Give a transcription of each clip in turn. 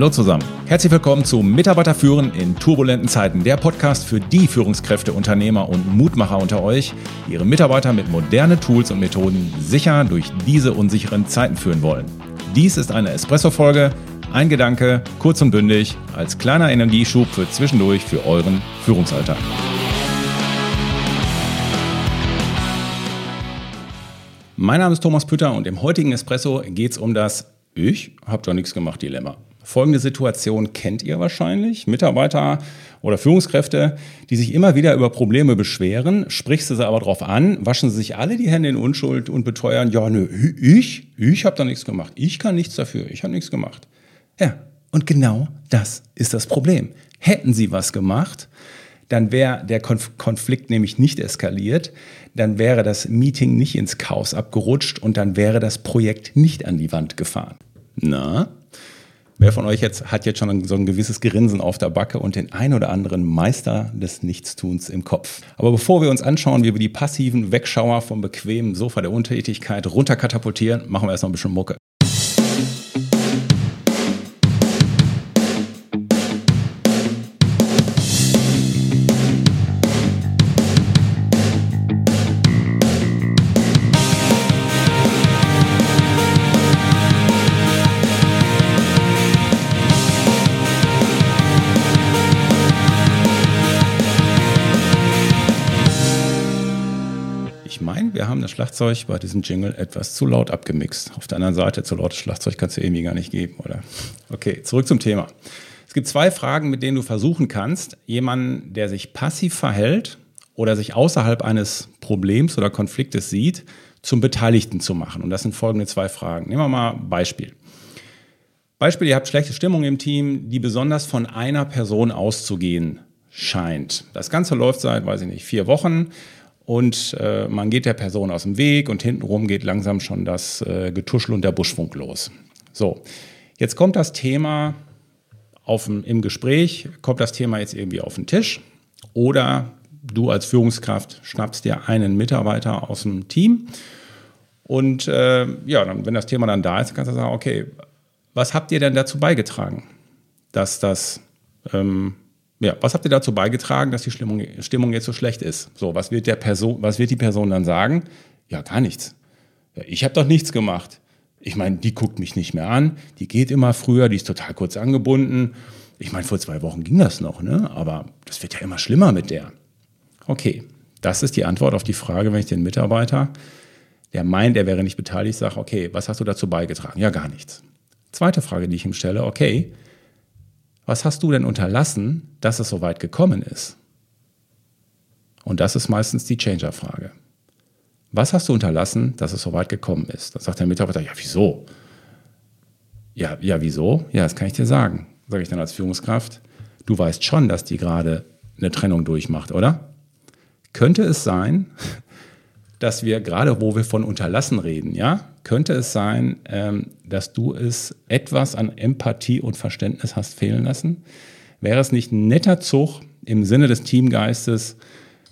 Hallo zusammen. Herzlich willkommen zu Mitarbeiter führen in turbulenten Zeiten, der Podcast für die Führungskräfte, Unternehmer und Mutmacher unter euch, die ihre Mitarbeiter mit modernen Tools und Methoden sicher durch diese unsicheren Zeiten führen wollen. Dies ist eine Espresso-Folge, ein Gedanke, kurz und bündig, als kleiner Energieschub für zwischendurch für euren Führungsalltag. Mein Name ist Thomas Pütter und im heutigen Espresso geht es um das Ich hab doch nichts gemacht Dilemma. Folgende Situation kennt ihr wahrscheinlich. Mitarbeiter oder Führungskräfte, die sich immer wieder über Probleme beschweren, sprichst du sie aber drauf an, waschen sie sich alle die Hände in Unschuld und beteuern, ja, nö, ich, ich habe da nichts gemacht. Ich kann nichts dafür. Ich habe nichts gemacht. Ja, und genau das ist das Problem. Hätten sie was gemacht, dann wäre der Konf Konflikt nämlich nicht eskaliert, dann wäre das Meeting nicht ins Chaos abgerutscht und dann wäre das Projekt nicht an die Wand gefahren. Na? Wer von euch jetzt hat jetzt schon so ein gewisses Grinsen auf der Backe und den ein oder anderen Meister des Nichtstuns im Kopf? Aber bevor wir uns anschauen, wie wir die passiven Wegschauer vom bequemen Sofa der Untätigkeit runterkatapultieren, machen wir erstmal ein bisschen Mucke. Haben das Schlagzeug bei diesem Jingle etwas zu laut abgemixt. Auf der anderen Seite, zu lautes Schlagzeug kannst du irgendwie gar nicht geben, oder? Okay, zurück zum Thema. Es gibt zwei Fragen, mit denen du versuchen kannst, jemanden, der sich passiv verhält oder sich außerhalb eines Problems oder Konfliktes sieht, zum Beteiligten zu machen. Und das sind folgende zwei Fragen. Nehmen wir mal Beispiel. Beispiel, ihr habt schlechte Stimmung im Team, die besonders von einer Person auszugehen scheint. Das Ganze läuft seit, weiß ich nicht, vier Wochen und äh, man geht der Person aus dem Weg und hintenrum geht langsam schon das äh, Getuschel und der Buschfunk los. So, jetzt kommt das Thema auf, im Gespräch, kommt das Thema jetzt irgendwie auf den Tisch oder du als Führungskraft schnappst dir einen Mitarbeiter aus dem Team und äh, ja, dann, wenn das Thema dann da ist, kannst du sagen, okay, was habt ihr denn dazu beigetragen, dass das ähm, ja, was habt ihr dazu beigetragen, dass die Stimmung, Stimmung jetzt so schlecht ist? So, was wird, der Person, was wird die Person dann sagen? Ja, gar nichts. Ja, ich habe doch nichts gemacht. Ich meine, die guckt mich nicht mehr an, die geht immer früher, die ist total kurz angebunden. Ich meine, vor zwei Wochen ging das noch, ne? aber das wird ja immer schlimmer mit der. Okay, das ist die Antwort auf die Frage, wenn ich den Mitarbeiter, der meint, er wäre nicht beteiligt, sage, okay, was hast du dazu beigetragen? Ja, gar nichts. Zweite Frage, die ich ihm stelle, okay, was hast du denn unterlassen, dass es so weit gekommen ist? Und das ist meistens die Changer-Frage. Was hast du unterlassen, dass es so weit gekommen ist? Dann sagt der Mitarbeiter, ja, wieso? Ja, ja, wieso? Ja, das kann ich dir sagen, sage ich dann als Führungskraft. Du weißt schon, dass die gerade eine Trennung durchmacht, oder? Könnte es sein, dass wir gerade, wo wir von unterlassen reden, ja, könnte es sein, ähm, dass du es etwas an Empathie und Verständnis hast fehlen lassen? Wäre es nicht ein netter Zug im Sinne des Teamgeistes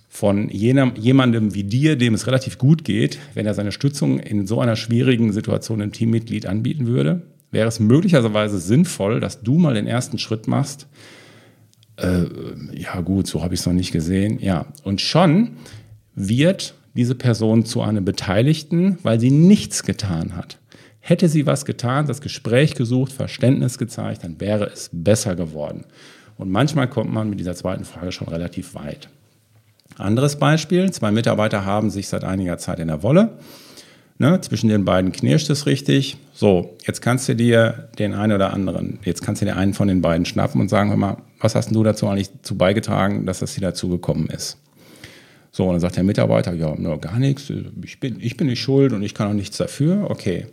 von jenem, jemandem wie dir, dem es relativ gut geht, wenn er seine Stützung in so einer schwierigen Situation im Teammitglied anbieten würde? Wäre es möglicherweise sinnvoll, dass du mal den ersten Schritt machst? Äh, ja gut, so habe ich es noch nicht gesehen. Ja, und schon wird diese Person zu einem Beteiligten, weil sie nichts getan hat. Hätte sie was getan, das Gespräch gesucht, Verständnis gezeigt, dann wäre es besser geworden. Und manchmal kommt man mit dieser zweiten Frage schon relativ weit. Anderes Beispiel, zwei Mitarbeiter haben sich seit einiger Zeit in der Wolle. Ne, zwischen den beiden knirscht es richtig. So, jetzt kannst du dir den einen oder anderen, jetzt kannst du dir einen von den beiden schnappen und sagen, hör mal, was hast du dazu eigentlich zu beigetragen, dass das hier dazu gekommen ist? So, und dann sagt der Mitarbeiter, ja, no, gar nichts, ich bin, ich bin nicht schuld und ich kann auch nichts dafür. Okay.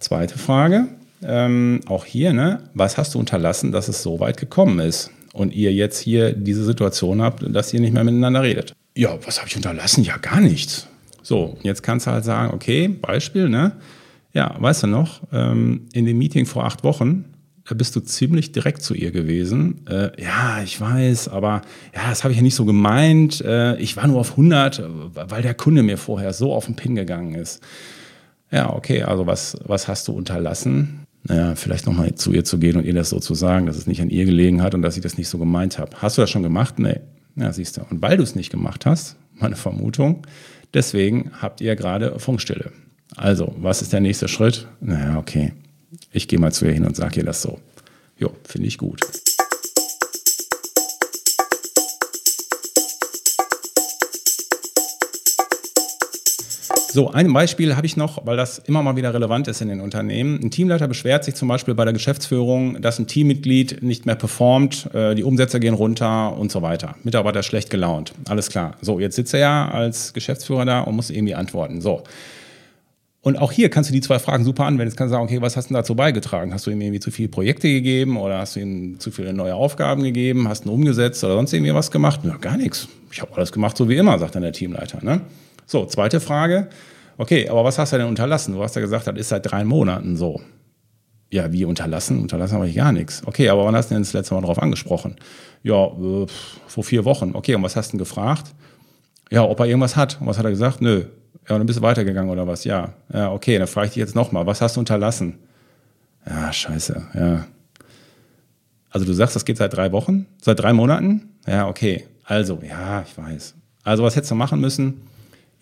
Zweite Frage, ähm, auch hier, ne, was hast du unterlassen, dass es so weit gekommen ist und ihr jetzt hier diese Situation habt, dass ihr nicht mehr miteinander redet? Ja, was habe ich unterlassen? Ja, gar nichts. So, jetzt kannst du halt sagen, okay, Beispiel, ne? Ja, weißt du noch, ähm, in dem Meeting vor acht Wochen, da bist du ziemlich direkt zu ihr gewesen. Äh, ja, ich weiß, aber ja, das habe ich ja nicht so gemeint. Äh, ich war nur auf 100, weil der Kunde mir vorher so auf den Pin gegangen ist. Ja, okay, also was, was hast du unterlassen? naja, vielleicht nochmal zu ihr zu gehen und ihr das so zu sagen, dass es nicht an ihr gelegen hat und dass ich das nicht so gemeint habe. Hast du das schon gemacht? Nee. Ja, siehst du. Und weil du es nicht gemacht hast, meine Vermutung, deswegen habt ihr gerade Funkstille. Also, was ist der nächste Schritt? Naja, okay. Ich gehe mal zu ihr hin und sage ihr das so. Jo, finde ich gut. So, ein Beispiel habe ich noch, weil das immer mal wieder relevant ist in den Unternehmen. Ein Teamleiter beschwert sich zum Beispiel bei der Geschäftsführung, dass ein Teammitglied nicht mehr performt, äh, die Umsätze gehen runter und so weiter. Mitarbeiter schlecht gelaunt. Alles klar. So, jetzt sitzt er ja als Geschäftsführer da und muss irgendwie antworten. So. Und auch hier kannst du die zwei Fragen super anwenden. Jetzt kannst du sagen, okay, was hast du dazu beigetragen? Hast du ihm irgendwie zu viele Projekte gegeben oder hast du ihm zu viele neue Aufgaben gegeben? Hast du ihn umgesetzt oder sonst irgendwie was gemacht? Ja, gar nichts. Ich habe alles gemacht, so wie immer, sagt dann der Teamleiter. Ne? So, zweite Frage. Okay, aber was hast du denn unterlassen? Du hast ja gesagt, das ist seit drei Monaten so. Ja, wie unterlassen? Unterlassen habe ich gar nichts. Okay, aber wann hast du denn das letzte Mal darauf angesprochen? Ja, äh, vor vier Wochen. Okay, und was hast du denn gefragt? Ja, ob er irgendwas hat. Und was hat er gesagt? Nö. Ja, und dann bist du weitergegangen oder was? Ja. Ja, okay, dann frage ich dich jetzt nochmal. Was hast du unterlassen? Ja, scheiße, ja. Also du sagst, das geht seit drei Wochen? Seit drei Monaten? Ja, okay. Also, ja, ich weiß. Also was hättest du machen müssen?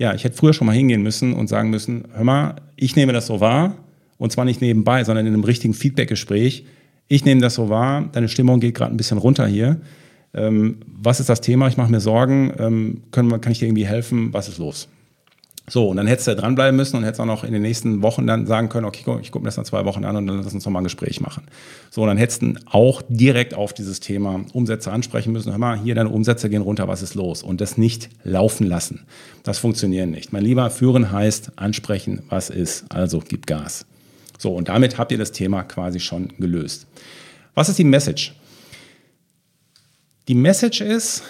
ja, ich hätte früher schon mal hingehen müssen und sagen müssen, hör mal, ich nehme das so wahr und zwar nicht nebenbei, sondern in einem richtigen Feedbackgespräch. Ich nehme das so wahr, deine Stimmung geht gerade ein bisschen runter hier. Ähm, was ist das Thema? Ich mache mir Sorgen. Ähm, können, kann ich dir irgendwie helfen? Was ist los? So, und dann hättest du dranbleiben müssen und hättest auch noch in den nächsten Wochen dann sagen können, okay, ich gucke mir das dann zwei Wochen an und dann lass uns nochmal ein Gespräch machen. So, und dann hättest du auch direkt auf dieses Thema Umsätze ansprechen müssen. Hör mal, hier deine Umsätze gehen runter, was ist los? Und das nicht laufen lassen. Das funktioniert nicht. Mein lieber, führen heißt ansprechen, was ist. Also gib Gas. So, und damit habt ihr das Thema quasi schon gelöst. Was ist die Message? Die Message ist,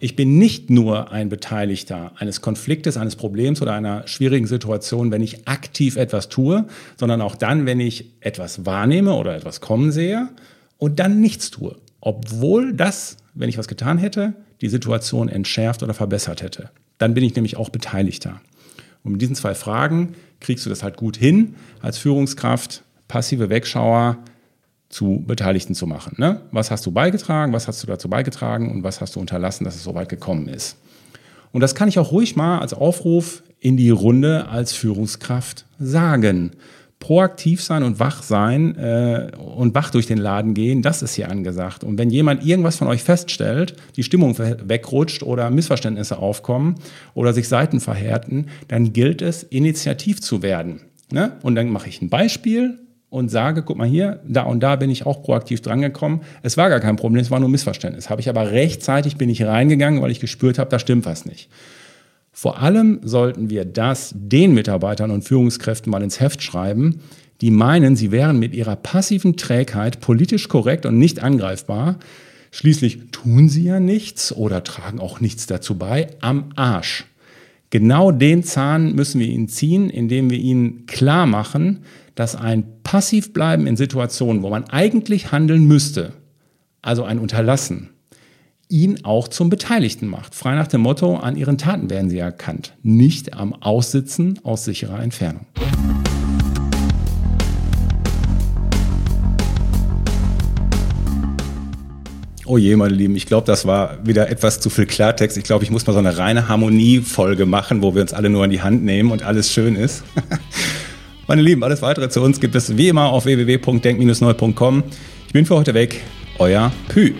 ich bin nicht nur ein Beteiligter eines Konfliktes, eines Problems oder einer schwierigen Situation, wenn ich aktiv etwas tue, sondern auch dann, wenn ich etwas wahrnehme oder etwas kommen sehe und dann nichts tue. Obwohl das, wenn ich was getan hätte, die Situation entschärft oder verbessert hätte. Dann bin ich nämlich auch Beteiligter. Und mit diesen zwei Fragen kriegst du das halt gut hin als Führungskraft, passive Wegschauer, zu Beteiligten zu machen. Ne? Was hast du beigetragen, was hast du dazu beigetragen und was hast du unterlassen, dass es so weit gekommen ist. Und das kann ich auch ruhig mal als Aufruf in die Runde als Führungskraft sagen. Proaktiv sein und wach sein äh, und wach durch den Laden gehen, das ist hier angesagt. Und wenn jemand irgendwas von euch feststellt, die Stimmung wegrutscht oder Missverständnisse aufkommen oder sich Seiten verhärten, dann gilt es, initiativ zu werden. Ne? Und dann mache ich ein Beispiel und sage, guck mal hier, da und da bin ich auch proaktiv drangekommen. Es war gar kein Problem, es war nur Missverständnis. Habe ich aber rechtzeitig bin ich reingegangen, weil ich gespürt habe, da stimmt was nicht. Vor allem sollten wir das den Mitarbeitern und Führungskräften mal ins Heft schreiben, die meinen, sie wären mit ihrer passiven Trägheit politisch korrekt und nicht angreifbar. Schließlich tun sie ja nichts oder tragen auch nichts dazu bei am Arsch. Genau den Zahn müssen wir ihnen ziehen, indem wir ihnen klar machen, dass ein Passivbleiben in Situationen, wo man eigentlich handeln müsste, also ein Unterlassen, ihn auch zum Beteiligten macht. Frei nach dem Motto, an ihren Taten werden sie erkannt, nicht am Aussitzen aus sicherer Entfernung. Oh je, meine Lieben, ich glaube, das war wieder etwas zu viel Klartext. Ich glaube, ich muss mal so eine reine Harmoniefolge machen, wo wir uns alle nur an die Hand nehmen und alles schön ist. meine Lieben, alles weitere zu uns gibt es wie immer auf www.denk-neu.com. Ich bin für heute weg. Euer Pü.